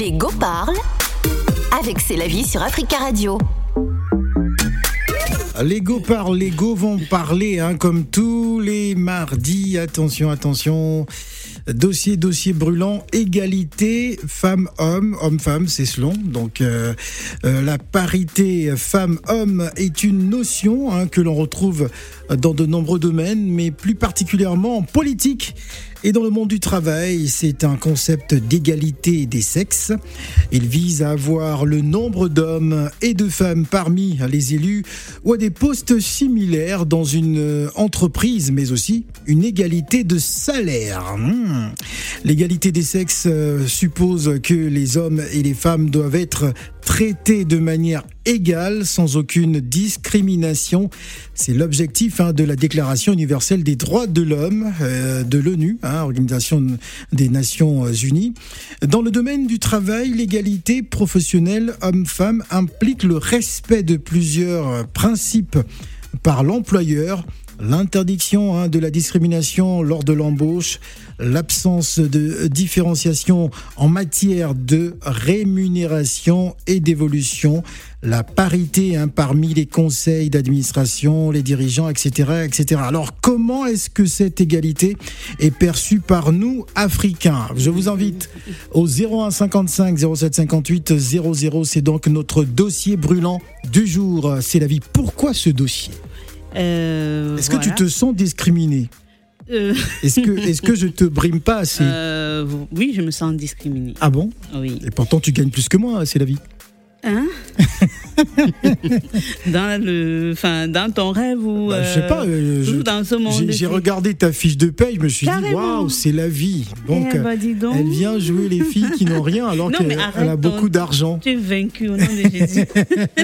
Les go parlent avec C'est la vie sur Africa Radio. Les go parlent, les go vont parler, hein, comme tous les mardis. Attention, attention. Dossier, dossier brûlant, égalité femmes-hommes, hommes-femmes, c'est selon. Donc euh, euh, la parité femmes-hommes est une notion hein, que l'on retrouve dans de nombreux domaines, mais plus particulièrement en politique et dans le monde du travail. C'est un concept d'égalité des sexes. Il vise à avoir le nombre d'hommes et de femmes parmi les élus ou à des postes similaires dans une entreprise, mais aussi une égalité de salaire. Hmm. L'égalité des sexes euh, suppose que les hommes et les femmes doivent être traités de manière égale, sans aucune discrimination. C'est l'objectif hein, de la Déclaration universelle des droits de l'homme euh, de l'ONU, hein, Organisation des Nations Unies. Dans le domaine du travail, l'égalité professionnelle homme-femme implique le respect de plusieurs principes par l'employeur l'interdiction hein, de la discrimination lors de l'embauche, l'absence de différenciation en matière de rémunération et d'évolution, la parité hein, parmi les conseils d'administration, les dirigeants, etc., etc. Alors comment est-ce que cette égalité est perçue par nous, Africains? Je vous invite au 0155 0758 00. C'est donc notre dossier brûlant du jour. C'est la vie. Pourquoi ce dossier? Euh, Est-ce que tu te sens discriminé Euh, Est-ce que, est que je te brime pas assez euh, oui, je me sens discriminée. Ah bon Oui. Et pourtant tu gagnes plus que moi, c'est la vie. Hein dans le, enfin, dans ton rêve ou Bah, je sais pas. euh, je- dans ce monde. j'ai- regardé ta fiche de paye, je me suis dit waouh, c'est la vie. Donc eh ben, donc. elle vient jouer les filles qui n'ont rien alors qu'elle a beaucoup d'argent. Tu es vaincu au nom de Jésus.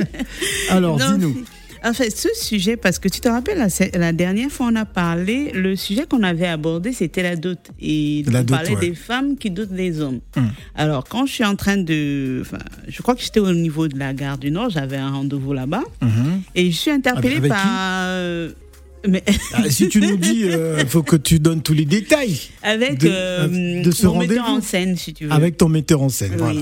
Alors dis-nous. En fait, ce sujet, parce que tu te rappelles, la, la dernière fois, on a parlé, le sujet qu'on avait abordé, c'était la dot. Et La on parlait ouais. des femmes qui dotent des hommes. Hum. Alors, quand je suis en train de. Enfin, je crois que j'étais au niveau de la gare du Nord, j'avais un rendez-vous là-bas. Mhm. Et je suis interpellée Avec- par. euh, mais Ah, si tu nous dis, il faut que tu donnes tous les détails avec De- euh, de ce mon metteur en scène, si tu veux. avec ton metteur en scène. Oui. Voilà.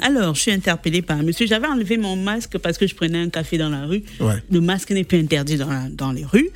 Alors, je suis interpellée par un monsieur. J'avais enlevé mon masque parce que je prenais un café dans la rue. Ouais. Le masque n'est plus interdit dans, la- dans les rues.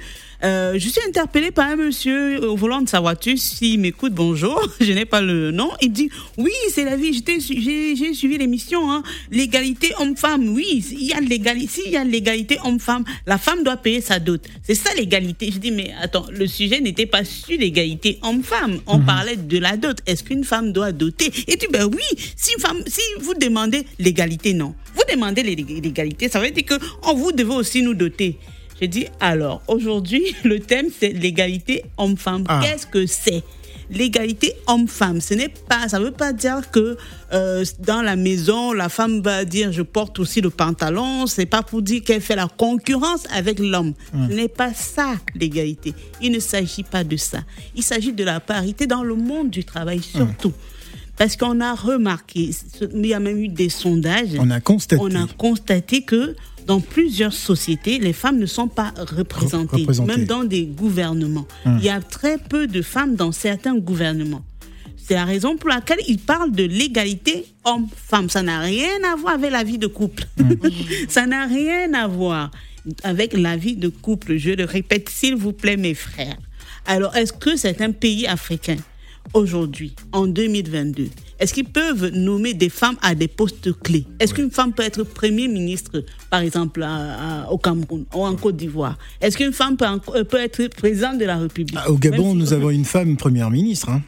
Euh, je suis interpellée par un monsieur au volant de sa voiture. S'il m'écoute, bonjour. Je n'ai pas le nom. Il dit Oui, c'est la vie. J'ai suivi l'émission. Hein. L'égalité homme-femme. Oui, il y a de l'égalité. S'il y a l'égalité homme-femme, la femme doit payer sa dot. C'est ça l'égalité. Je dis Mais attends, le sujet n'était pas sur l'égalité homme-femme. On parlait de la dot. Est-ce qu'une femme doit doter? Et tu dis Ben oui. Si, une femme, si vous demandez l'égalité, non. Vous demandez l'ég- l'égalité, ça veut dire que on vous devez aussi nous doter. J'ai dit, alors, aujourd'hui, le thème, c'est l'égalité homme-femme. Ah. Qu'est-ce que c'est? L'égalité homme-femme, ce n'est pas, ça ne veut pas dire que euh, dans la maison, la femme va dire je porte aussi le pantalon. C'est pas pour dire qu'elle fait la concurrence avec l'homme. Ce n'est pas ça l'égalité. Il ne s'agit pas de ça. Il s'agit de la parité dans le monde du travail surtout. Parce qu'on a remarqué, il y a même eu des sondages On a constaté. on a constaté que dans plusieurs sociétés, les femmes ne sont pas représentées, représentées. même dans des gouvernements. Il y a très peu de femmes dans certains gouvernements. C'est la raison pour laquelle ils parlent de l'égalité homme-femme. Ça n'a rien à voir avec la vie de couple. Ça n'a rien à voir avec la vie de couple. Je le répète, s'il vous plaît, mes frères. Alors, est-ce que certains pays africains, aujourd'hui, en 2022, est-ce qu'ils peuvent nommer des femmes à des postes clés? Est-ce qu'une femme peut être Premier ministre, par exemple, à- à- au Cameroun ou en Côte d'Ivoire? Est-ce qu'une femme peut, en- euh, peut être présidente de la République? Ah, au Gabon, si- nous avons une femme première ministre. hein.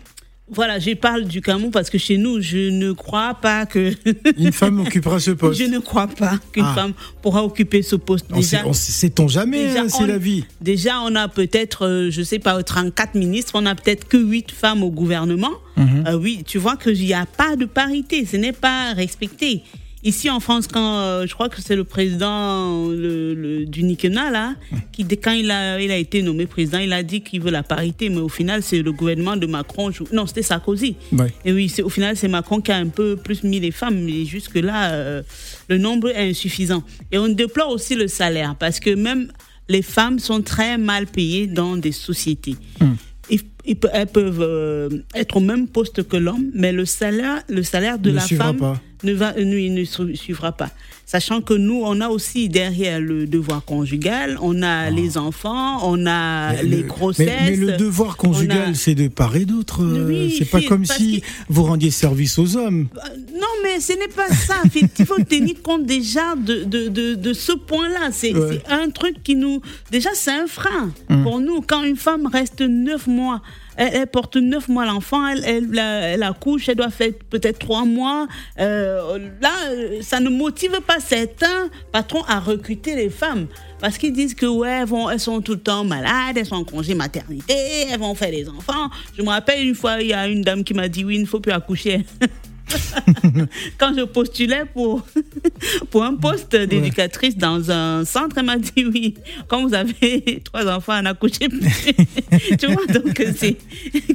Voilà, je parle du Cameroun parce que chez nous, je ne crois pas que... Une femme occupera ce poste. je ne crois pas qu'une Ah. femme pourra occuper ce poste. On sait- on sait- Sait-on jamais, hein, c'est la vie. Déjà, on a peut-être, euh, je sais pas, 34 ministres, on a peut-être que 8 femmes au gouvernement. Mhm. Euh, oui, tu vois qu'il n'y a pas de parité, ce n'est pas respecté. Ici en France, quand euh, je crois que c'est le président le, le- du Nikena, là, qui, quand il a, il a été nommé président, il a dit qu'il veut la parité, mais au final, c'est le gouvernement de Macron. non, c'était Sarkozy. Ouais. Et oui, c'est- au final, c'est Macron qui a un peu plus mis les femmes, mais jusque-là, euh, le nombre est insuffisant. Et on déplore aussi le salaire, parce que même les femmes sont très mal payées dans des sociétés. elles peuvent euh, être au même poste que l'homme, mais le salaire, le salaire de Ne la femme pas. Ne va, suivra pas. Sachant que nous, on a aussi derrière le devoir conjugal, on a les enfants, on a Mais les le- grossesses. Mais, mais le devoir conjugal, a- c'est de part et d'autre. euh, Oui, c'est pas comme si que- vous rendiez service aux hommes. Euh, Non, mais ce n'est pas ça. Il faut tenir compte déjà de, de, de, de ce point-là. C'est Ouais. c'est un truc qui nous. Déjà, c'est un frein Hum. pour nous. Quand une femme reste neuf mois, elle, porte neuf mois l'enfant, elle, elle, elle accouche, elle doit faire peut-être trois mois. Euh, là, euh, ça ne motive pas certains patrons à recruter les femmes. Parce qu'ils disent que ouais, vont, elles sont tout le temps malades, elles sont en congé maternité, elles vont faire des enfants. Je me rappelle une fois, il y a une dame qui m'a dit oui, il ne faut plus accoucher. Quand je postulais pour, pour un poste d'éducatrice dans un centre, elle m'a dit oui, quand vous avez trois enfants, n'accouchez plus. tu vois, donc c'est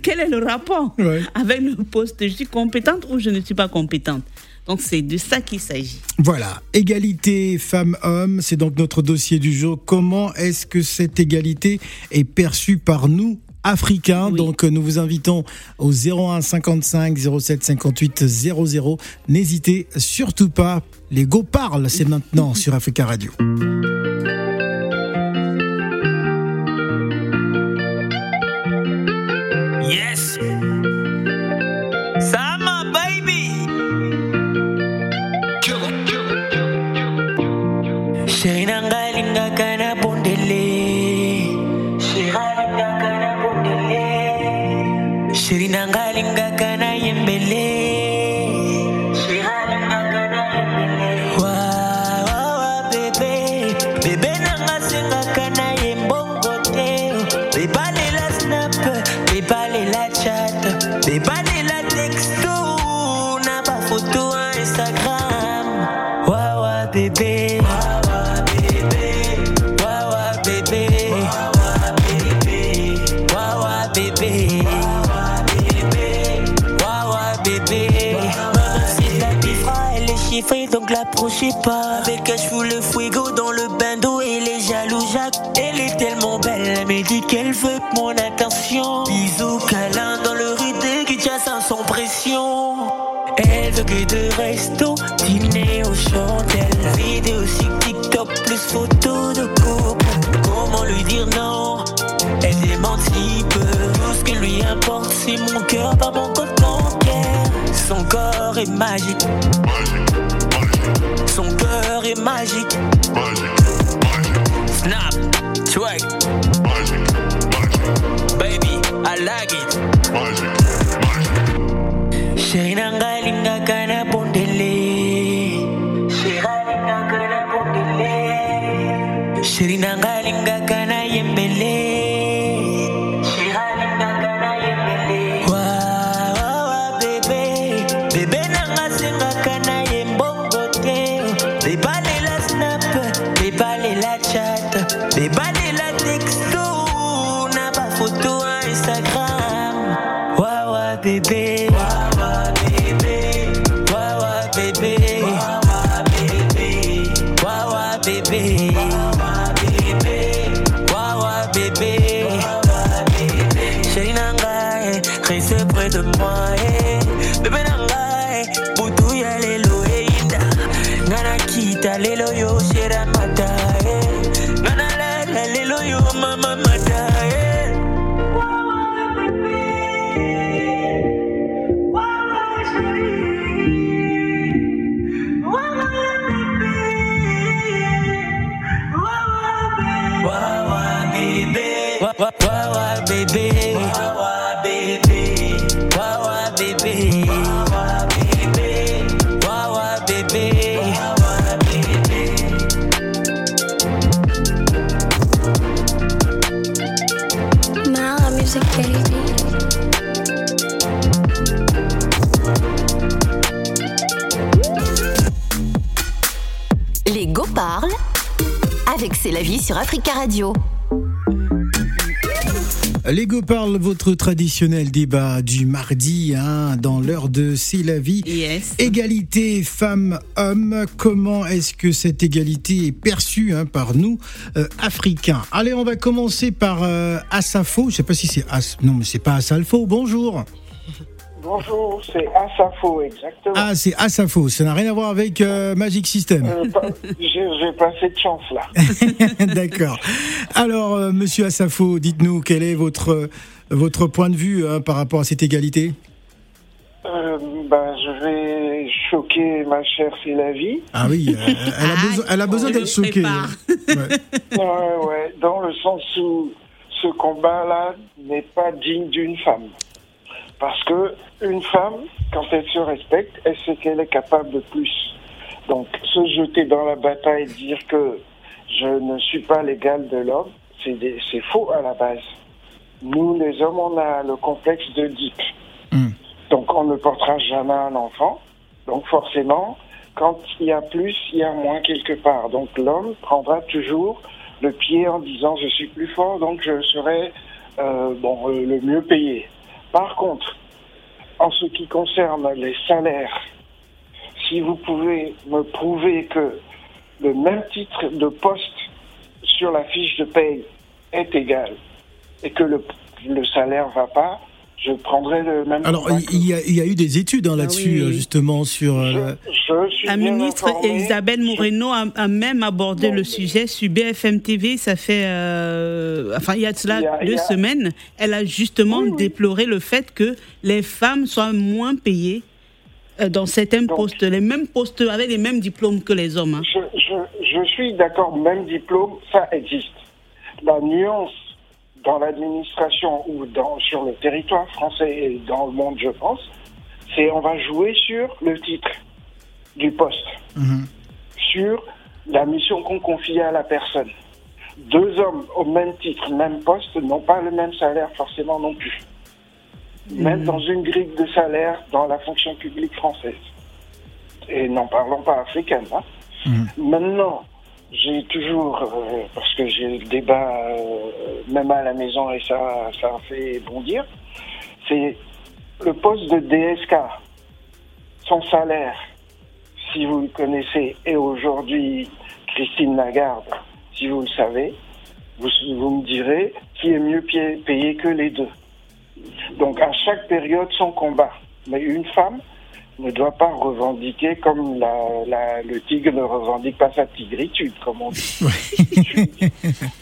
quel est le rapport Ouais. avec le poste? Je suis compétente ou je ne suis pas compétente? Donc c'est de ça qu'il s'agit. Voilà, égalité femmes-hommes, c'est donc notre dossier du jour. Comment est-ce que cette égalité est perçue par nous africains Oui. Donc euh, nous vous invitons au 01 55 07 58 00. N'hésitez surtout pas. Les go parlent, c'est maintenant sur Africa Radio. Yes. Sama baby. Chérie nanga l'approchez pas. Avec un chevou le fuego dans le bain d'eau et les jaloux Jacques. Elle est tellement belle, elle me dit qu'elle veut mon attention. Bisous câlin dans le rue de Kinshasa sans pression. Elle veut que de resto, dîner au chandelles. Vidéo sur TikTok plus photos de couple. Comment lui dire non? Elle démentit peu. Tout ce qui lui importe, c'est mon cœur, pas mon compte bancaire. Son corps est magique. soirée magique. Magique. Snap, twerk, Baby, I like it. Magique, magique. Chérie nangalinga kana pondele. Chérie nangalinga kana yembele. Les go parlent avec C'est la vie sur Africa Radio. Lego parle, votre traditionnel débat du mardi, hein, dans l'heure de C'est la vie. Yes. Égalité femmes-hommes, comment est-ce que cette égalité est perçue hein, par nous, euh, Africains? Allez, on va commencer par euh, Asafo. Je sais pas si c'est As... Non, mais c'est pas Asalfo. Bonjour. Bonjour, c'est Asafo, exactement. Ah, c'est Asafo. Ça n'a rien à voir avec euh, Magic System. Euh, pas- J'ai j'ai pas assez de chance là. D'accord. Alors, euh, monsieur Asafo, dites-nous quel est votre, votre point de vue hein, par rapport à cette égalité? Euh, ben, je vais choquer ma chère C'est la vie. Ah oui, euh, elle, a Ah, besoin, elle a besoin d'être choquée. prépare. Ouais. Ouais, ouais, dans le sens où ce combat-là n'est pas digne d'une femme. Parce que une femme, quand elle se respecte, elle sait qu'elle est capable de plus. Donc, se jeter dans la bataille, dire que je ne suis pas l'égal de l'homme, c'est faux à la base. Nous, les hommes, on a le complexe de Deep. Hmm. Donc, on ne portera jamais un enfant. Donc, forcément, quand il y a plus, il y a moins quelque part. Donc, l'homme prendra toujours le pied en disant je suis plus fort, donc je serai euh, bon, euh, le mieux payé. Par contre, en ce qui concerne les salaires, si vous pouvez me prouver que le même titre de poste sur la fiche de paye est égal et que le, salaire va pas, je prendrai le même. Alors, il y, a, il y a eu des études hein, là-dessus, oui, oui. euh, justement, sur... euh, la- je, je suis La bien ministre. Elisabeth Moreno a, a même abordé Bon, le sujet sur BFM TV. Ça fait, euh, enfin, il y a de cela Il y a- deux semaines. Elle a justement Oui, oui. déploré le fait que les femmes soient moins payées euh, dans certains Donc- postes, les mêmes postes avec les mêmes diplômes que les hommes. hein. Je, je, je suis d'accord, même diplôme, ça existe. La nuance dans l'administration ou dans, sur le territoire français et dans le monde, je pense, c'est on va jouer sur le titre du poste, Mhm. sur la mission qu'on confie à la personne. Deux hommes au même titre, même poste, n'ont pas le même salaire forcément non plus. Même dans une grille de salaire dans la fonction publique française. Et n'en parlons pas africaine. Hein. Mhm. Maintenant, j'ai toujours, euh, parce que j'ai le débat euh, même à la maison et ça, ça fait bondir, c'est le poste de DSK, son salaire, si vous le connaissez, et aujourd'hui Christine Lagarde, si vous le savez, vous, vous me direz qui est mieux payé payé que les deux. Donc à chaque période son combat. Mais une femme ne doit pas revendiquer comme la, la- le tigre ne revendique pas sa tigritude, comme on dit. je, suis,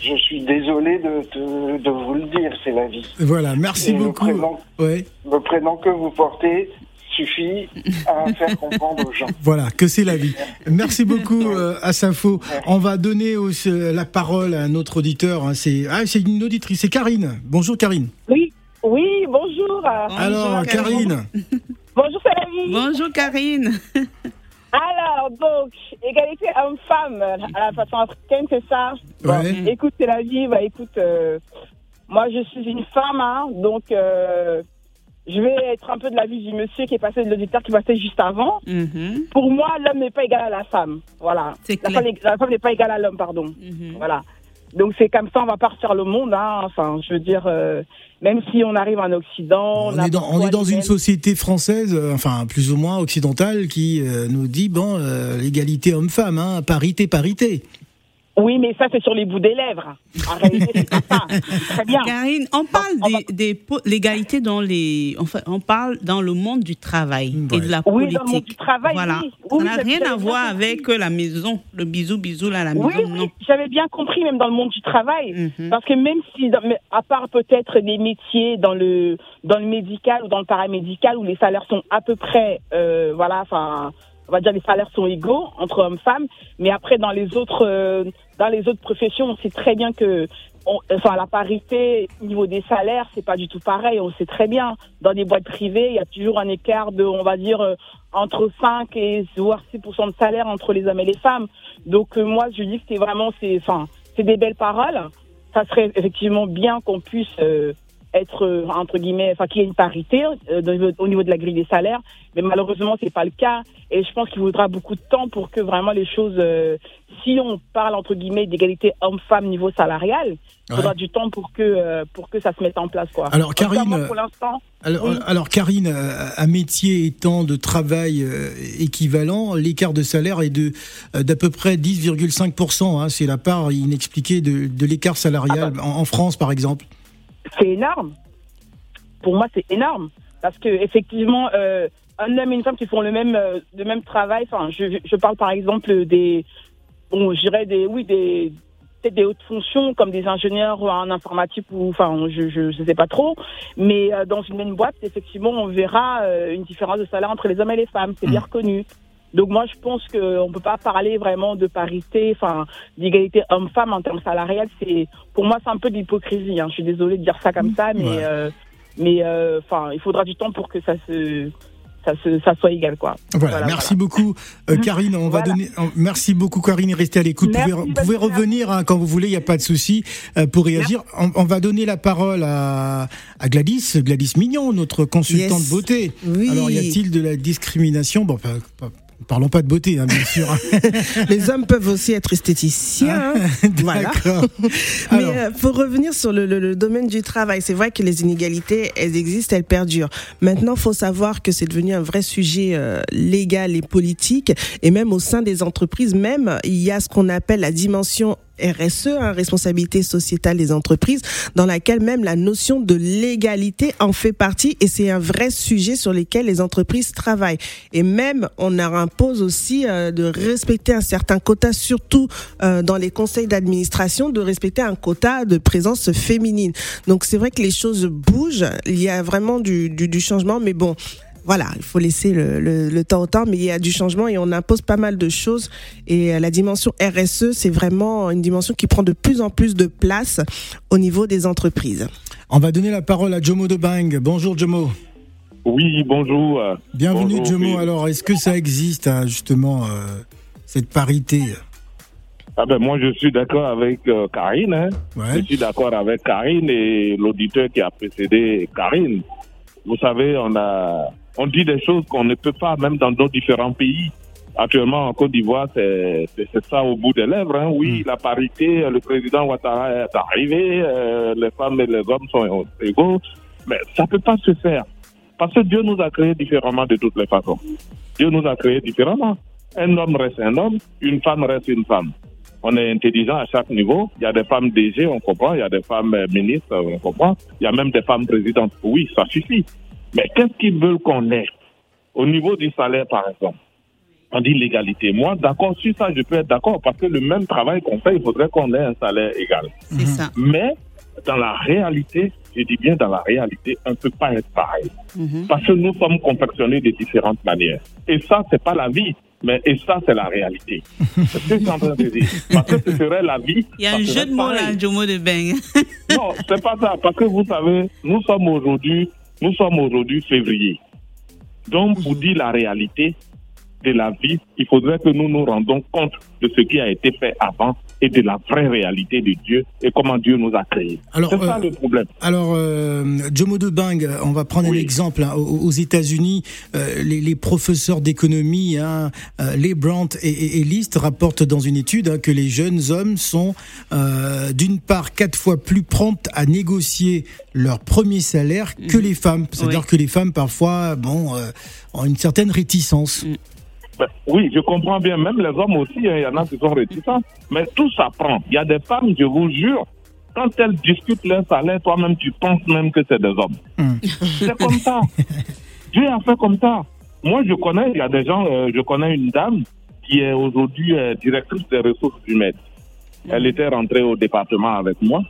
je suis désolé de, de, de vous le dire, c'est la vie. Voilà, merci Et le beaucoup. prénom- Ouais, Le prénom que vous portez suffit à faire comprendre aux gens. voilà, que c'est la vie. Merci beaucoup, euh, Asafo. On va donner au- la parole à un autre auditeur. hein, C'est ah, c'est une auditrice, c'est Karine. Bonjour, Karine. Oui, oui, bonjour. Alors, Karine. Bonjour, c'est la vie. Bonjour Karine. Alors, donc, égalité homme-femme à la façon africaine, c'est ça? Bon, Ouais. Écoute, c'est la vie. Bah, écoute, euh, moi, je suis une femme, hein, donc euh, je vais être un peu de la vie du monsieur qui est passé, de l'auditeur qui passait juste avant. Mhm, Pour moi, l'homme n'est pas égal à la femme. Voilà. C'est La femme, est- la femme n'est pas égale à l'homme, pardon. mhm. Voilà. Donc c'est comme ça, on va partir le monde. Hein. Enfin, je veux dire, euh, même si on arrive en Occident, On est dans, on parfois est dans les une société française, euh, enfin plus ou moins occidentale, qui euh, nous dit bon, l'égalité homme-femme, hein, parité, parité. Oui, mais ça c'est sur les bouts des lèvres. En réalité, c'est ça. Très bien. Karine, on parle on va- des, des po- l'égalité dans les, enfin, on parle dans le monde du travail et de la Oui, politique. dans le monde du travail, voilà. oui. Ça Oui, n'a rien à voir avec la maison, le bisou bisou là, la maison, Oui, oui, non. j'avais bien compris, même dans le monde du travail. Mhm. Parce que même si, à part peut-être des métiers dans le dans le médical ou dans le paramédical où les salaires sont à peu près, euh, voilà, enfin, on va dire les salaires sont égaux entre hommes et femmes, mais après dans les autres euh, dans les autres professions, on sait très bien que enfin la parité au niveau des salaires, c'est pas du tout pareil. On sait très bien. Dans des boîtes privées, il y a toujours un écart de, on va dire, euh, entre 5 et voire 6% de salaire entre les hommes et les femmes. Donc euh, moi, je dis que c'est vraiment, c'est, enfin, c'est des belles paroles. Ça serait effectivement bien qu'on puisse euh, être euh, entre guillemets, enfin qu'il y ait une parité euh, au niveau- au niveau de la grille des salaires, mais malheureusement c'est pas le cas. Et je pense qu'il faudra beaucoup de temps pour que vraiment les choses, euh, si on parle entre guillemets d'égalité homme-femme niveau salarial, il faudra Ouais. du temps pour que euh, pour que ça se mette en place quoi. Alors, Karine, pour l'instant, Alors, Oui. alors, Karine, un métier étant de travail équivalent, l'écart de salaire est de d'à peu près 10,5%. Hein, c'est la part inexpliquée de, de l'écart salarial Ah en, en France, par exemple. C'est énorme. Pour moi, c'est énorme parce que effectivement, euh, un homme et une femme qui font le même euh, le même travail. Enfin, je, je parle par exemple des bon, je dirais des oui des des hautes fonctions comme des ingénieurs en informatique ou enfin je je, je sais pas trop. Mais euh, dans une même boîte, effectivement, on verra euh, une différence de salaire entre les hommes et les femmes. C'est bien reconnu. Donc moi, je pense qu'on peut pas parler vraiment de parité, enfin d'égalité homme-femme en termes salariales. C'est pour moi, c'est un peu de l'hypocrisie. Hein. Je suis désolée de dire ça comme ça, mais Ouais. euh, mais euh, enfin, il faudra du temps pour que ça se ça se ça soit égal quoi. Voilà, merci beaucoup, euh, Karine. On va donner. euh, merci beaucoup, Karine. et Restez à l'écoute. Vous pouvez, pouvez revenir hein, quand vous voulez. Il n'y a pas de souci euh, pour réagir. On, on va donner la parole à, à Gladys, Gladys Mignon, notre consultante Yes. beauté. Oui. Alors, y a-t-il de la discrimination? Bon, pas- pas- parlons pas de beauté, hein, bien sûr. Les hommes peuvent aussi être esthéticiens. hein. voilà. Mais euh, pour revenir sur le, le- le domaine du travail, c'est vrai que les inégalités, elles existent, elles perdurent. Maintenant, faut savoir que c'est devenu un vrai sujet euh, légal et politique, et même au sein des entreprises, même il y a ce qu'on appelle la dimension RSE, hein, responsabilité sociétale des entreprises, dans laquelle même la notion de légalité en fait partie, et c'est un vrai sujet sur lequel les entreprises travaillent. Et même, on leur impose aussi euh, de respecter un certain quota, surtout euh, dans les conseils d'administration, de respecter un quota de présence féminine. Donc c'est vrai que les choses bougent, il y a vraiment du, du, du changement, mais bon. Voilà, il faut laisser le, le, le temps au temps, mais il y a du changement et on impose pas mal de choses. Et euh, la dimension RSE, c'est vraiment une dimension qui prend de plus en plus de place au niveau des entreprises. on va donner la parole à Jomo de Bang. Bonjour, Jomo. Oui, bonjour. Bienvenue, bonjour, Jomo. oui. Alors, est-ce que ça existe, hein, justement, euh, cette parité? Ah ben, moi, je suis d'accord avec euh, Karine. hein. Ouais. Je suis d'accord avec Karine et l'auditeur qui a précédé Karine. Vous savez, on a, on dit des choses qu'on ne peut pas, même dans nos différents pays. Actuellement, en Côte d'Ivoire, c'est ça au bout des lèvres. Hein. Oui, la parité, le président Ouattara est arrivé, euh, les femmes et les hommes sont égaux, mais ça peut pas se faire. Parce que Dieu nous a créés différemment de toutes les façons. Dieu nous a créés différemment. Un homme reste un homme, une femme reste une femme. On est intelligent à chaque niveau. Il y a des femmes DG, on comprend. Il y a des femmes euh, ministres, on comprend. Il y a même des femmes présidentes. Oui, ça suffit. Mais qu'est-ce qu'ils veulent qu'on ait Au niveau du salaire, par exemple, on dit l'égalité. Moi, d'accord, sur ça, je peux être d'accord parce que le même travail qu'on fait, il faudrait qu'on ait un salaire égal. C'est ça. Mais dans la réalité, je dis bien dans la réalité, on ne peut pas être pareil. Mhm. Parce que nous sommes confectionnés de différentes manières. Et ça, c'est pas la vie, mais et ça, c'est la réalité. C'est ce que je suis en train de dire. Parce que ce serait la vie. Il y a un jeu de mots là, Jomo de Beng. Non, c'est pas ça. Parce que vous savez, nous sommes aujourd'hui, nous sommes aujourd'hui février. Donc, pour dire la réalité de la vie, il faudrait que nous nous rendons compte de ce qui a été fait avant et de la vraie réalité de Dieu et comment Dieu nous a créés. Alors, C'est ça euh, le problème. Alors, euh, Jomo de Bang, on va prendre un Oui. exemple. hein. Aux, aux États-Unis, euh, les, les professeurs d'économie, hein, euh, les Brandt et, et, et List rapportent dans une étude hein, que les jeunes hommes sont, euh, d'une part, quatre fois plus promptes à négocier leur premier salaire que les femmes. C'est-à-dire Oui. que les femmes, parfois, bon, euh, ont une certaine réticence. Ben, oui, je comprends bien. Même les hommes aussi, hein, il y en a qui sont réticents. Mais tout s'apprend. Il y a des femmes, je vous jure, quand elles discutent leur salaire, toi-même, tu penses même que c'est des hommes. Hmm. C'est comme ça. Dieu a fait comme ça. Moi, je connais, il y a des gens, euh, je connais une dame qui est aujourd'hui euh, directrice des ressources humaines. Elle était rentrée au département avec moi.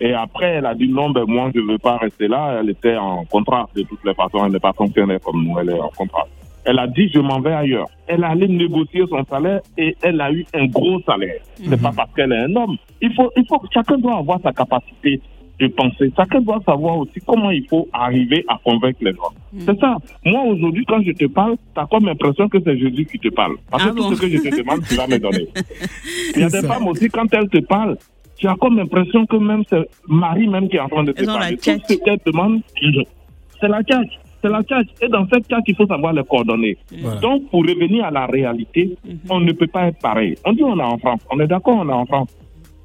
Et après, elle a dit non, ben moi, je ne veux pas rester là. Elle était en contrat de toutes les façons. Elle n'est pas fonctionnaire comme nous. Elle est en contrat. Elle a dit, je m'en vais ailleurs. Elle allait négocier son salaire et elle a eu un gros salaire. C'est pas parce qu'elle est un homme. Il faut, il faut, chacun doit avoir sa capacité de penser. Chacun doit savoir aussi comment il faut arriver à convaincre les gens. C'est ça. Moi, aujourd'hui, quand je te parle, tu as comme l'impression que c'est Jésus qui te parle. Parce Ah que tout ce que je te demande, tu vas me donner. Il y a des ça. femmes aussi, quand elles te parlent, tu as comme l'impression que même c'est Marie même qui est en train de te parler. Tout ce qu'elle demande, je- c'est la tchatch. C'est la tchatch. Et dans cette tchatch, il faut savoir les coordonner. Voilà. Donc, pour revenir à la réalité, Mhm. on ne peut pas être pareil. On dit on est en France. On est d'accord, on est en France.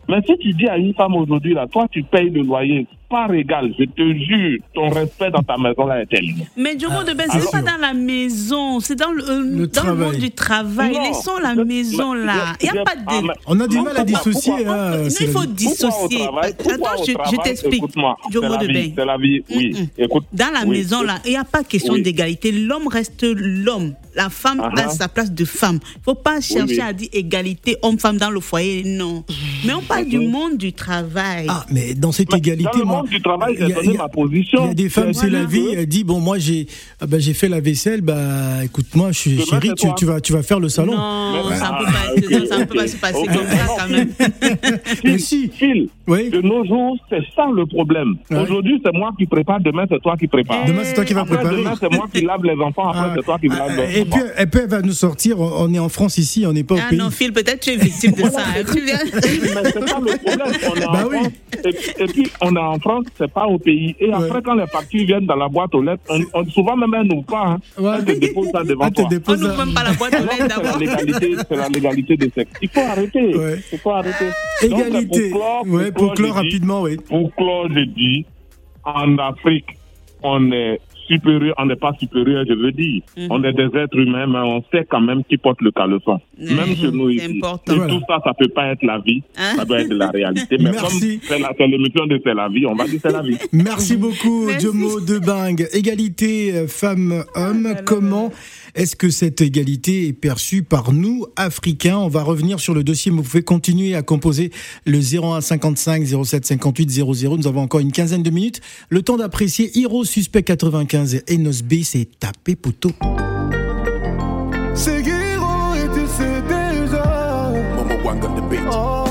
Mais si tu dis à une femme aujourd'hui, là, toi, tu payes le loyer, par égal, je te jure, ton respect dans ta maison, là, est tel. Mais Diogo de Ben, alors- c'est pas dans la maison, c'est dans le, euh, Le dans le monde du travail. Non. Laissons la Je- maison mais- là. Il je- a pas ah, de. On a du mal à dissocier. pourquoi- hein, Non, il faut dissocier. travail- Attends, je, t'explique. C'est la de vie, Ben. c'est la vie, oui. Écoute, Dans la oui. maison là, il n'y a pas question Oui. d'égalité. L'homme reste l'homme. La femme Ah-ha. a sa place de femme. Il ne faut pas chercher oui. à dire égalité homme-femme dans le foyer. Non. Mais on parle du monde du travail. Ah, mais dans cette Mais égalité, moi, monde du travail, j'ai il y a- donné ma position. Il y a des femmes, c'est la vie. Elle dit bon, moi j'ai, ah ben, j'ai fait la vaisselle. Bah, écoute-moi, je suis Demain, chérie, tu, tu vas, tu vas faire le salon. non, Mais- ça ne Ah, peut pas peut pas se passer comme ça quand même. Mais si. Phil, Oui. de nos jours, c'est ça le problème. Ouais. Aujourd'hui, c'est moi qui prépare, demain, c'est toi qui prépares. Demain, c'est toi qui vas préparer. demain, c'est moi qui lave les enfants, après, Ah, c'est toi qui lave ah, les et enfants. puis, et puis elle va nous sortir. On est en France ici, on n'est pas au Ah pays. non, Phil, peut-être tu es victime de ça. hein. Tu viens. Mais c'est ça le problème. On est Bah en. France, et, et puis, on est en France, c'est pas au pays. Et après, quand les factures viennent dans la boîte aux lettres, on, on- souvent même elles n'ouvrent pas. Hein. Ouais. Elles te déposent ça devant toi. On dépose n'ouvre un- même pas la boîte aux Alors, lettres c'est la d'abord. légalité, c'est la légalité des sexes. Il faut arrêter. Ouais. Il faut arrêter. Donc, pour clore, ouais, pour clore je dis- rapidement, oui. Pour clore, je dis, en Afrique, on est supérieur, on n'est pas supérieur, je veux dire. Mhm. On est des êtres humains, mais on sait quand même qui porte le caleçon. Mhm. Même chez nous ici. important. Et Voilà. tout ça, ça peut pas être la vie. Hein? Ça doit être de la réalité. Mais Merci. comme c'est l'émission de C'est la vie, on va dire c'est la vie. Merci beaucoup, Merci. Jomo de Bing. Égalité euh, femmes-hommes, comment est-ce que cette égalité est perçue par nous, Africains? On va revenir sur le dossier, mais vous pouvez continuer à composer le 01 55 07 58 00. Nous avons encore une quinzaine de minutes. Le temps d'apprécier Hiro Suspect 95 et Nosby, c'est tapé poteau. C'est et tu sais déjà. Oh,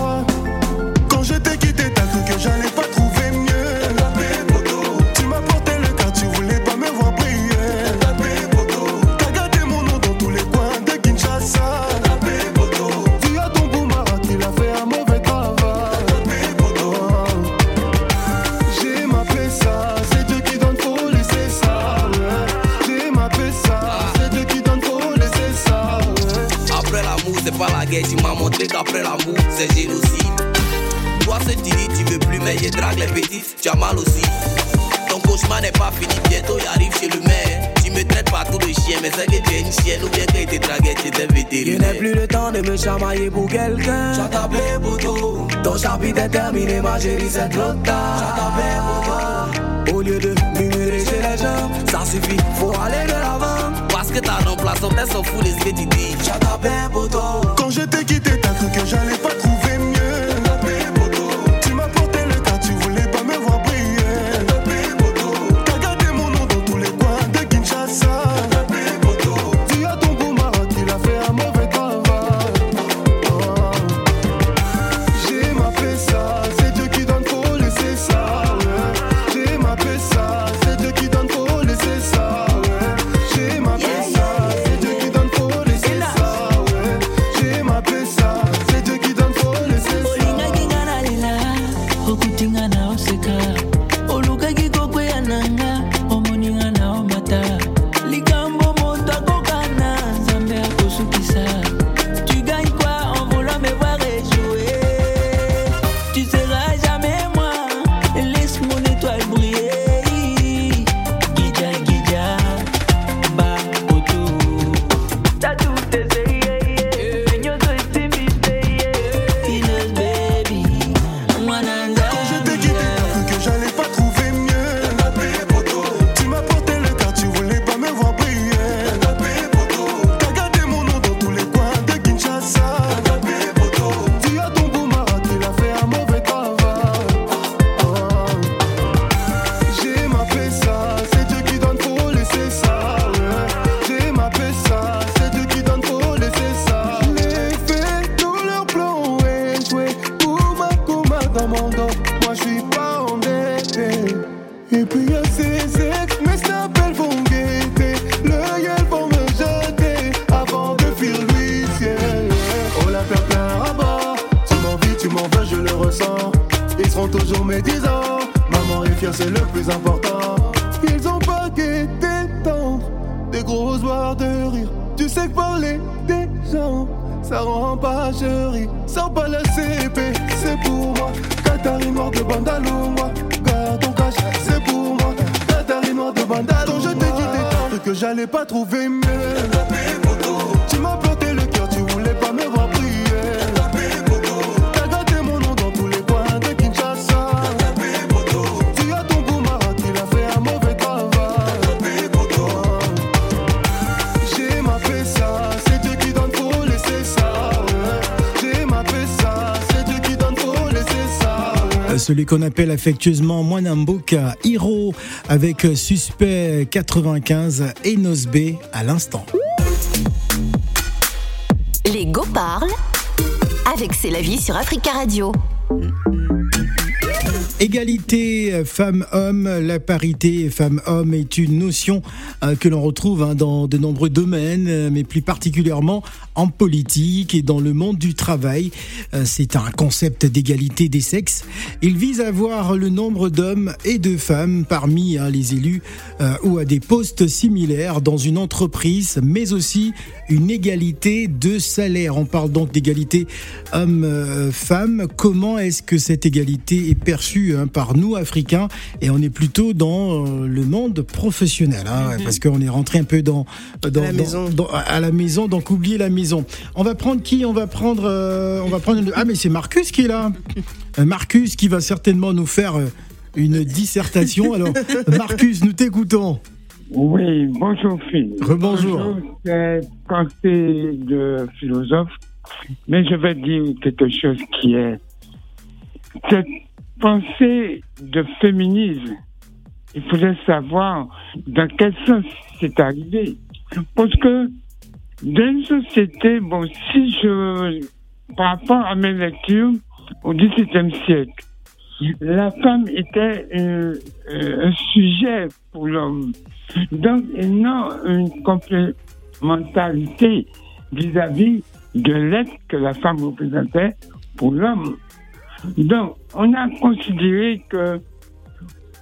pas tu m'as montré qu'après l'amour, c'est génocide. Toi, c'est tu dis, tu veux plus, mais je drague les petites, tu as mal aussi. Ton cauchemar n'est pas fini, bientôt il arrive chez le maire. Tu me traites partout de chien, mais c'est que tu es une chienne ou bien que tu dragué, tu es Je n'ai vétérinaire. plus le temps de me chamailler pour quelqu'un. J'ai tapé poteau. Ton chapitre est terminé, ma chérie, c'est trop tard. J'ai tapé poteau. Au lieu de murmurer chez les gens, ça suffit, faut aller de l'avant. Que ta remplaçante, s'en fout de ce que tu dis. Quand je t'ai quitté, t'as cru que j'allais pas trouver pas chéri. Sans pas la CP, c'est pour moi. Qatari noir de bandalo, moi. Garde ton cash, c'est pour moi. Qatari noir de bandalo. Quand je t'ai quitté, tant que j'allais pas trouver mieux. Celui qu'on appelle affectueusement Mwanamboka Hiro avec Suspect 95 et Nosbe à l'instant. Les Go parlent avec C'est la vie sur Africa Radio. Égalité euh, femmes-hommes, la parité femmes-hommes est une notion euh, que l'on retrouve hein, dans de nombreux domaines, euh, mais plus particulièrement en politique et dans le monde du travail. C'est un concept d'égalité des sexes. Il vise à voir le nombre d'hommes et de femmes parmi hein, les élus ou à des postes similaires dans une entreprise, mais aussi une égalité de salaire. On parle donc d'égalité hommes-femmes. Comment est-ce que cette égalité est perçue hein, par nous, Africains Et on est plutôt dans euh, le monde professionnel, hein, ouais, parce qu'on est rentré un peu dans, dans, la dans- maison. dans- à la maison, donc oubliez la maison. On va prendre qui? On va prendre, euh, on va prendre. Ah, mais c'est Marcus qui est là. Euh, Marcus qui va certainement nous faire une dissertation. Alors, Marcus, nous t'écoutons. Oui, bonjour Phil. Rebonjour. C'est pensée de philosophe, mais je vais dire quelque chose qui est cette pensée de féminisme. Il faudrait savoir dans quel sens c'est arrivé. Parce que dans une société, bon, si je, par rapport à mes lectures au XVIIe siècle, la femme était euh, euh, un sujet pour l'homme. Donc, ils n'ont une complémentarité vis-à-vis de l'être que la femme représentait pour l'homme. Donc, on a considéré que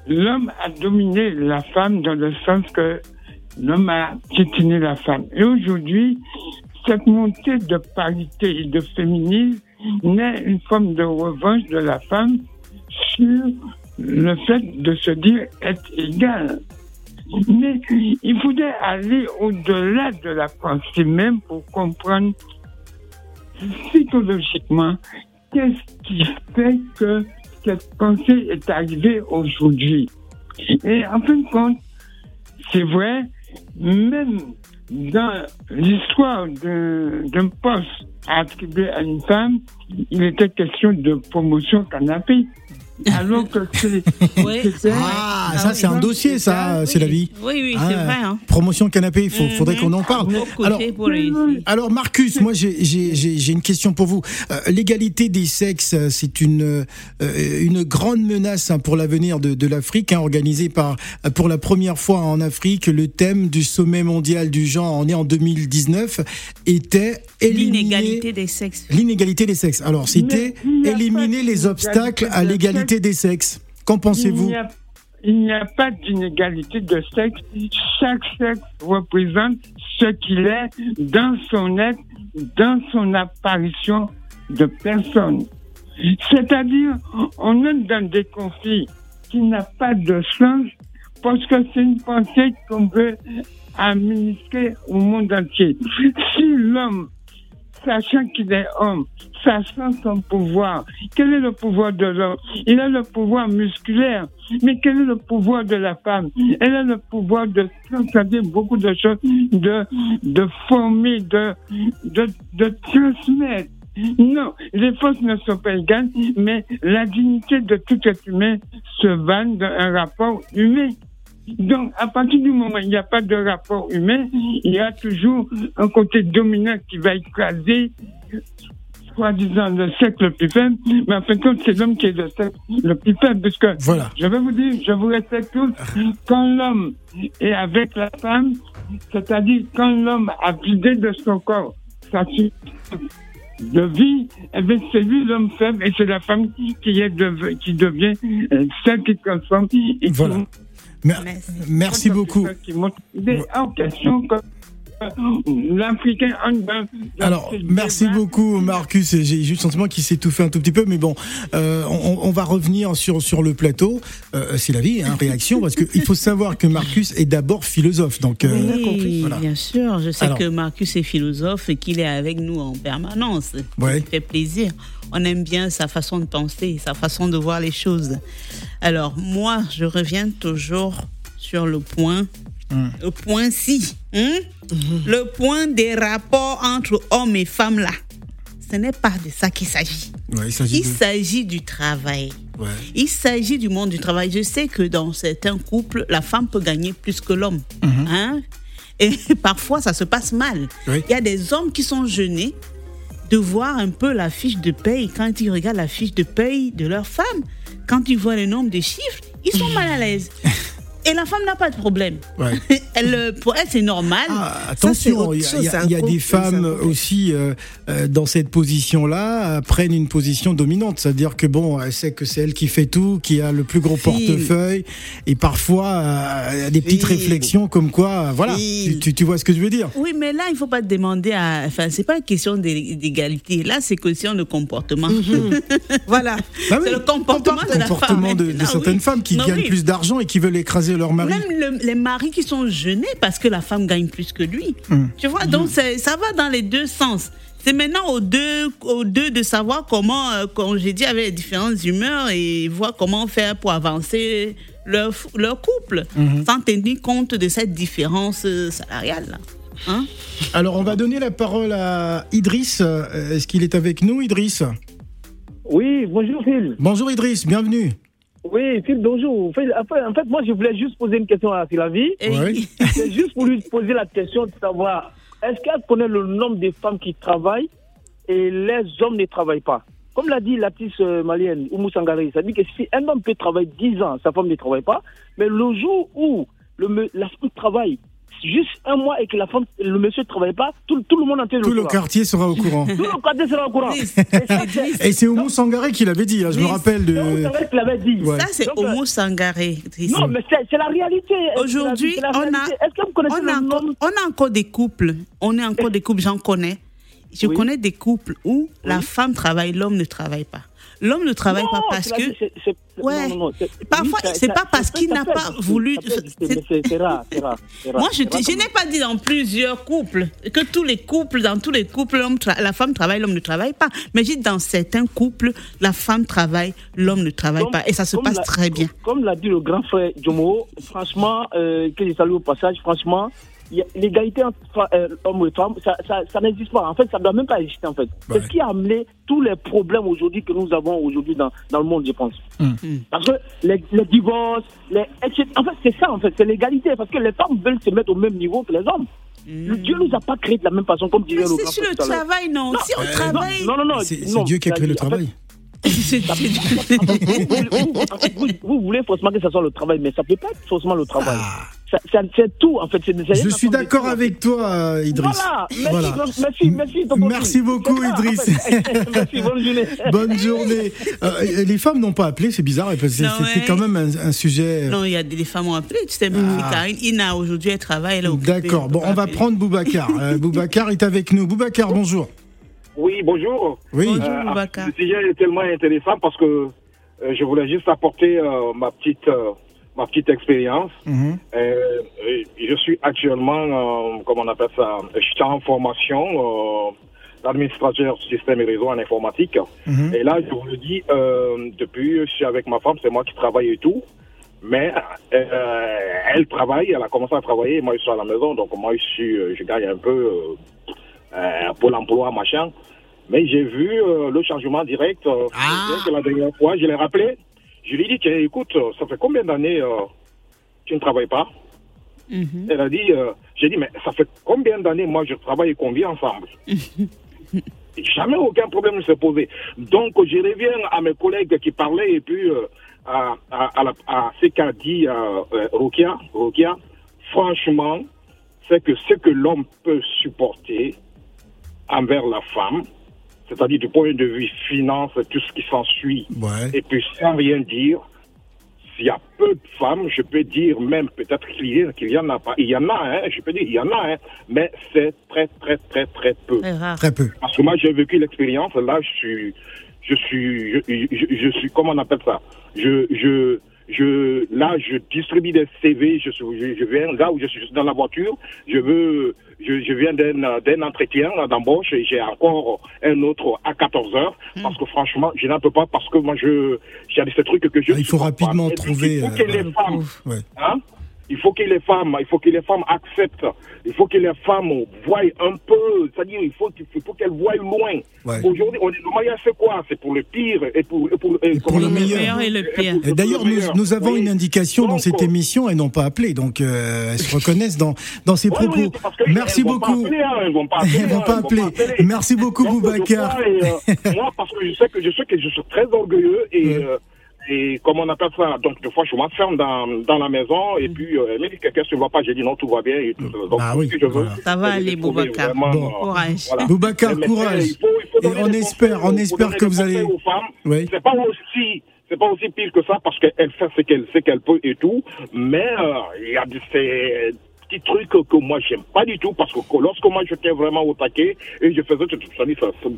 l'homme a dominé la femme dans le sens que l'homme a piétiné la femme. Et aujourd'hui, cette montée de parité et de féminisme naît une forme de revanche de la femme sur le fait de se dire être égal. Mais il faudrait aller au-delà de la pensée même pour comprendre psychologiquement qu'est-ce qui fait que cette pensée est arrivée aujourd'hui? Et en fin de compte, c'est vrai, même dans l'histoire d'un poste attribué à une femme, il était question de promotion canapé. Alors que c'est. c'était- Ah, ça c'est un dossier, ça, c'est la vie. Oui, oui, Ah, c'est vrai. Hein. Promotion canapé, il faut, faudrait qu'on en parle. Alors, réussir. alors Marcus, moi j'ai- une question pour vous. Euh, L'égalité des sexes, euh, c'est une euh, une grande menace hein, pour l'avenir de, de l'Afrique, hein, organisée par pour la première fois en Afrique. Le thème du sommet mondial du genre, on est en 2019, était L'inégalité des sexes. l'inégalité des sexes. Alors c'était éliminer les obstacles à d'inégalité des sexes. Qu'en Il pensez-vous n'y a- Il n'y a pas d'inégalité de sexe. Chaque sexe représente ce qu'il est dans son être, dans son apparition de personne. C'est-à-dire, on est dans des conflits qui n'ont pas de sens parce que c'est une pensée qu'on veut administrer au monde entier. Si l'homme sachant qu'il est homme, sachant son pouvoir. Quel est le pouvoir de l'homme? Il a le pouvoir musculaire, mais quel est le pouvoir de la femme? Elle a le pouvoir de transcender beaucoup de choses, de, de former, de, de, de transmettre. Non, les forces ne sont pas égales, mais la dignité de tout être humain se vanne d'un rapport humain. Donc, à partir du moment où il n'y a pas de rapport humain, il y a toujours un côté dominant qui va écraser, soi-disant, le sexe le plus faible, mais en fin de compte, c'est l'homme qui est le sexe le plus faible, parce que, Voilà. je vais vous dire, je vous respecte tous, quand l'homme est avec la femme, c'est-à-dire quand l'homme a vidé de son corps sa de vie, eh bien, c'est lui l'homme faible et c'est la femme qui, est de- qui devient euh, celle qui transforme et Voilà. Merci beaucoup. En question euh, Alors, merci beaucoup Marcus. J'ai juste le sentiment qu'il s'est étouffé un tout petit peu, mais bon, euh, on, on va revenir sur sur le plateau. Euh, c'est la vie, hein, réaction, parce qu'il faut savoir que Marcus est d'abord philosophe. Donc, euh, Oui, voilà. bien sûr. Je sais Alors. que Marcus est philosophe et qu'il est avec nous en permanence. Ouais. Ça fait plaisir. On aime bien sa façon de penser, sa façon de voir les choses. Alors, moi, je reviens toujours sur le point, Le point si, hein? le point des rapports entre hommes et femmes là. Ce n'est pas de ça qu'il s'agit. Ouais, il s'agit de- du travail. Ouais. Il s'agit du monde du travail. Je sais que dans certains couples, la femme peut gagner plus que l'homme. Mhm. Hein? Et parfois, ça se passe mal. Oui. Il y a des hommes qui sont gênés de voir un peu la fiche de paye. Quand ils regardent la fiche de paye de leur femme, quand ils voient le nombre de chiffres, ils sont mal à l'aise. Et la femme n'a pas de problème. Ouais. Elle, euh, pour elle, c'est normal. Ah, Attention, il y a, y des femmes aussi euh, euh, dans cette position-là euh, prennent une position dominante, c'est-à-dire que bon, elle sait que c'est elle qui fait tout, qui a le plus gros portefeuille, et parfois il y a des petites réflexions comme quoi, voilà, tu, tu- tu vois ce que je veux dire. Oui, mais là, il faut pas demander à. Enfin, c'est pas une question d'é- d'égalité. Là, c'est question de comportement. voilà. Bah oui, c'est le comportement de la femme. comportement de, de certaines oui. femmes qui Non, gagnent oui. plus d'argent et qui veulent écraser leur mari. Même le- les maris qui sont gênés parce que la femme gagne plus que lui. Hum. Tu vois, donc c'est- ça va dans les deux sens. C'est maintenant aux deux, aux deux de savoir comment, euh, comme j'ai dit, avec les différentes humeurs et voir comment faire pour avancer leur, leur couple Mhm. sans tenir compte de cette différence euh, salariale. Hein? Alors on va donner la parole à Idriss. Euh, Est-ce qu'il est avec nous, Idriss? Oui, bonjour Phil. Bonjour Idriss, bienvenue. Oui, Phil, bonjour. En fait, moi, je voulais juste poser une question à Philavi. Ouais. C'est juste pour lui poser la question de savoir, est-ce qu'elle connaît le nombre de femmes qui travaillent et les hommes ne travaillent pas? Comme l'a dit l'artiste euh, malienne, Oumou Sangari, ça dit que si un homme peut travailler 10 ans, sa femme ne travaille pas, mais le jour où le, la femme travaille juste un mois et que la femme, le monsieur ne travaille pas, tout, tout le monde entier Tout le quartier sera au courant. Tout le quartier sera au courant. Et c'est Oumou Sangaré qui l'avait dit, hein, je me rappelle de. Sangaré qui l'avait dit. Ouais. Ça, c'est Donc, euh, Homo Sangaré. Non, mais c'est c'est la réalité. Aujourd'hui, on a, Est-ce que vous connaissez on, a encore, on a encore des couples. On est encore des couples, j'en connais. Je Oui. connais des couples où la femme travaille, l'homme ne travaille pas. L'homme ne travaille Non, pas parce que. Ouais. non, non, Parfois, c'est pas parce qu'il n'a pas voulu. mais c'est- rare, c'est rare. rare, Moi, je je n'ai pas dit dans plusieurs couples que tous les couples, dans tous les couples, tra- la femme travaille, l'homme ne travaille pas. Mais j'ai dit dans certains couples, la femme travaille, l'homme ne travaille Comme- pas. Et ça se passe l'a- très bien. Comme l'a dit le grand frère Jomo, franchement, euh, que je salue au passage, franchement, l'égalité entre euh, hommes et femmes, ça, ça, ça n'existe pas. En fait, ça ne doit même pas exister, en fait. C'est ce qui a amené tous les problèmes aujourd'hui que nous avons aujourd'hui dans, dans le monde, je pense. Parce que les, les divorces, les, etc. En fait, c'est ça, en fait, c'est l'égalité. Parce que les femmes veulent se mettre au même niveau que les hommes. Le Dieu nous a pas créé de la même façon, comme disait le C'est sur le travail, non? Si on euh, travaille. Non, non, non. C'est non, c'est Dieu qui a créé le en fait, travail. vous voulez forcément que ce soit le travail, mais ça ne peut pas être forcément le travail. Ah. Ça- ça- C'est tout, en fait. c'est- c'est Je suis d'accord avec toi, euh, Idriss. Voilà, merci, Voilà. merci, merci, Merci beaucoup, Idriss. fait. merci, bonne journée. Bonne journée. Euh, les femmes n'ont pas appelé, c'est bizarre, parce que Non, c'était ouais. quand même un, un sujet. Non, il y a des, femmes ont appelé. Tu sais, Karine, Ina, aujourd'hui, elle travaille. Elle Ah. D'accord. Bon, on va appeler. prendre Boubacar. Euh, Boubacar est avec nous. Boubacar, bonjour. Oui, bonjour. Oui. Bonjour, Euh, Boubacar. le sujet est tellement intéressant parce que euh, je voulais juste apporter euh, ma petite euh, ma petite expérience. Mhm. Euh, je suis actuellement, euh, comment on appelle ça, je suis en formation euh, d'administrateur système et réseau en informatique. Mhm. Et là, je vous le dis, euh, depuis, je suis avec ma femme, c'est moi qui travaille et tout. Mais euh, elle travaille, elle a commencé à travailler, moi je suis à la maison, donc moi je suis, je gagne un peu pour l'emploi, machin. Mais j'ai vu euh, le changement direct. euh, bien que la dernière fois, je l'ai rappelé. Je lui ai dit, tiens, écoute, euh, ça fait combien d'années euh, tu ne travailles pas Mhm. Elle a dit, euh, j'ai dit, mais ça fait combien d'années, moi, je travaille et qu'on vit ensemble Jamais aucun problème ne s'est posé. Donc, je reviens à mes collègues qui parlaient et puis euh, à, à, à, la- à ce qu'a dit Rokia. Rokia, franchement, c'est que ce que l'homme peut supporter envers la femme, c'est-à-dire du point de vue finance, tout ce qui s'ensuit, Ouais. et puis sans rien dire, s'il y a peu de femmes, je peux dire même peut-être qu'il y, qu'il y en a pas. Il y en a, hein, je peux dire il y en a, hein, mais c'est très très très très peu. Très peu. Parce que moi j'ai vécu l'expérience. Là, je suis, je suis, je, je- je suis, comment on appelle ça? Je, je, je, là, je distribue des CV. Je suis, je, je viens là où je suis, dans la voiture. Je veux, je, je viens d'un, d'un entretien d'embauche et j'ai encore un autre à 14 heures parce que franchement, je n'en peux pas parce que moi je, j'ai des trucs que je. Ah, il faut rapidement trouver. Il faut euh, les femmes, ouais. hein, il faut que les femmes, il faut que les femmes acceptent, il faut que les femmes voient un peu, c'est-à-dire il faut, qu'il- il faut qu'elles voient loin. Ouais. Aujourd'hui, on est le mariage c'est quoi? C'est pour le pire et pour, et pour, et pour le meilleur. et le pire. D'ailleurs, nous, nous avons une indication dans cette émission, elles n'ont pas appelé, donc euh, elles se reconnaissent dans, dans ces propos. oui, Merci elles vont pas beaucoup. appeler, hein, elles vont pas appeler, Elles vont hein, pas vont pas appeler. Merci beaucoup, Donc, Boubacar. euh, moi, parce que je sais que je sais que je suis très orgueilleux et, euh, et comment on appelle ça Donc, des fois, je m'enferme dans, dans la maison et puis euh, elle me dit que qu'est-ce qui ne va pas J'ai dit non, tout va bien. Et tout, donc, Bah tout oui, ce que je veux, voilà. Ça va aller, Boubacar. vraiment, Bon. euh, Courage. voilà. Boubacar, Mais courage. il faut- il faut Et on espère, on espère que vous allez. Oui. C'est pas aussi, c'est pas aussi pire que ça parce qu'elle fait ce qu'elle sait qu'elle peut et tout. Mais euh, il y a de ces petits trucs que, moi j'aime pas du tout parce que que lorsque moi j'étais vraiment au taquet et je faisais tout ça, ça, ça,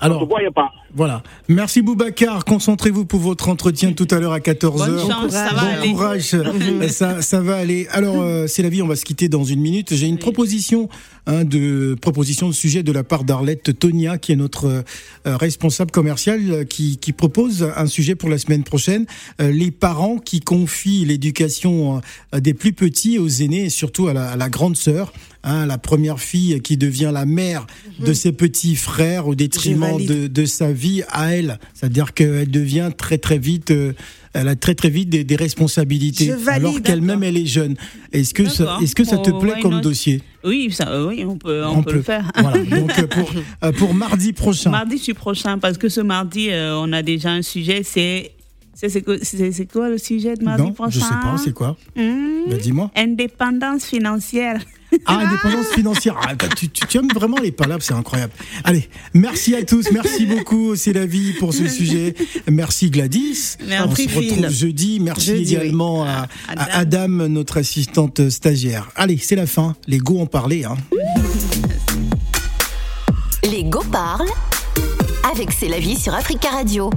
Alors, pas. Voilà. Merci Boubacar. Concentrez-vous pour votre entretien tout à l'heure à 14h. Bonne chance, ça va bon aller. courage. ça, ça va aller. Alors, euh, c'est la vie, on va se quitter dans une minute. J'ai une proposition, hein, de proposition de sujet de la part d'Arlette Tonia, qui est notre euh, responsable commercial, euh, qui, qui propose un sujet pour la semaine prochaine. Euh, les parents qui confient l'éducation euh, des plus petits aux aînés et surtout à la, à la grande sœur. Hein, la première fille qui devient la mère de ses petits frères au détriment de, de sa vie à elle. C'est-à-dire qu'elle devient très très vite, euh, elle a très très vite des, des responsabilités, Je valide. alors qu'elle-même elle est jeune. Est-ce que ça, est-ce que ça te plaît comme not? dossier? Oui, ça, euh, oui, on peut, on peut le faire. Voilà. Donc euh, pour euh, pour mardi prochain. Mardi suis prochain, parce que ce mardi, euh, on a déjà un sujet. C'est c'est quoi, quoi le sujet de mardi non, prochain je sais pas, c'est quoi? Bah, Dis-moi. Indépendance financière. Ah, indépendance financière. Ah, bah, tu, tu, tu aimes vraiment les palabres, c'est incroyable. Allez, merci à tous, merci beaucoup, c'est la vie pour ce sujet. Merci Gladys. Merci, On se retrouve Phil. jeudi. Merci Jeudi, également oui. à, À à Adam, notre assistante stagiaire. Allez, c'est la fin. Les go en parlaient. Hein. Les Go parlent avec C'est la vie sur Africa Radio.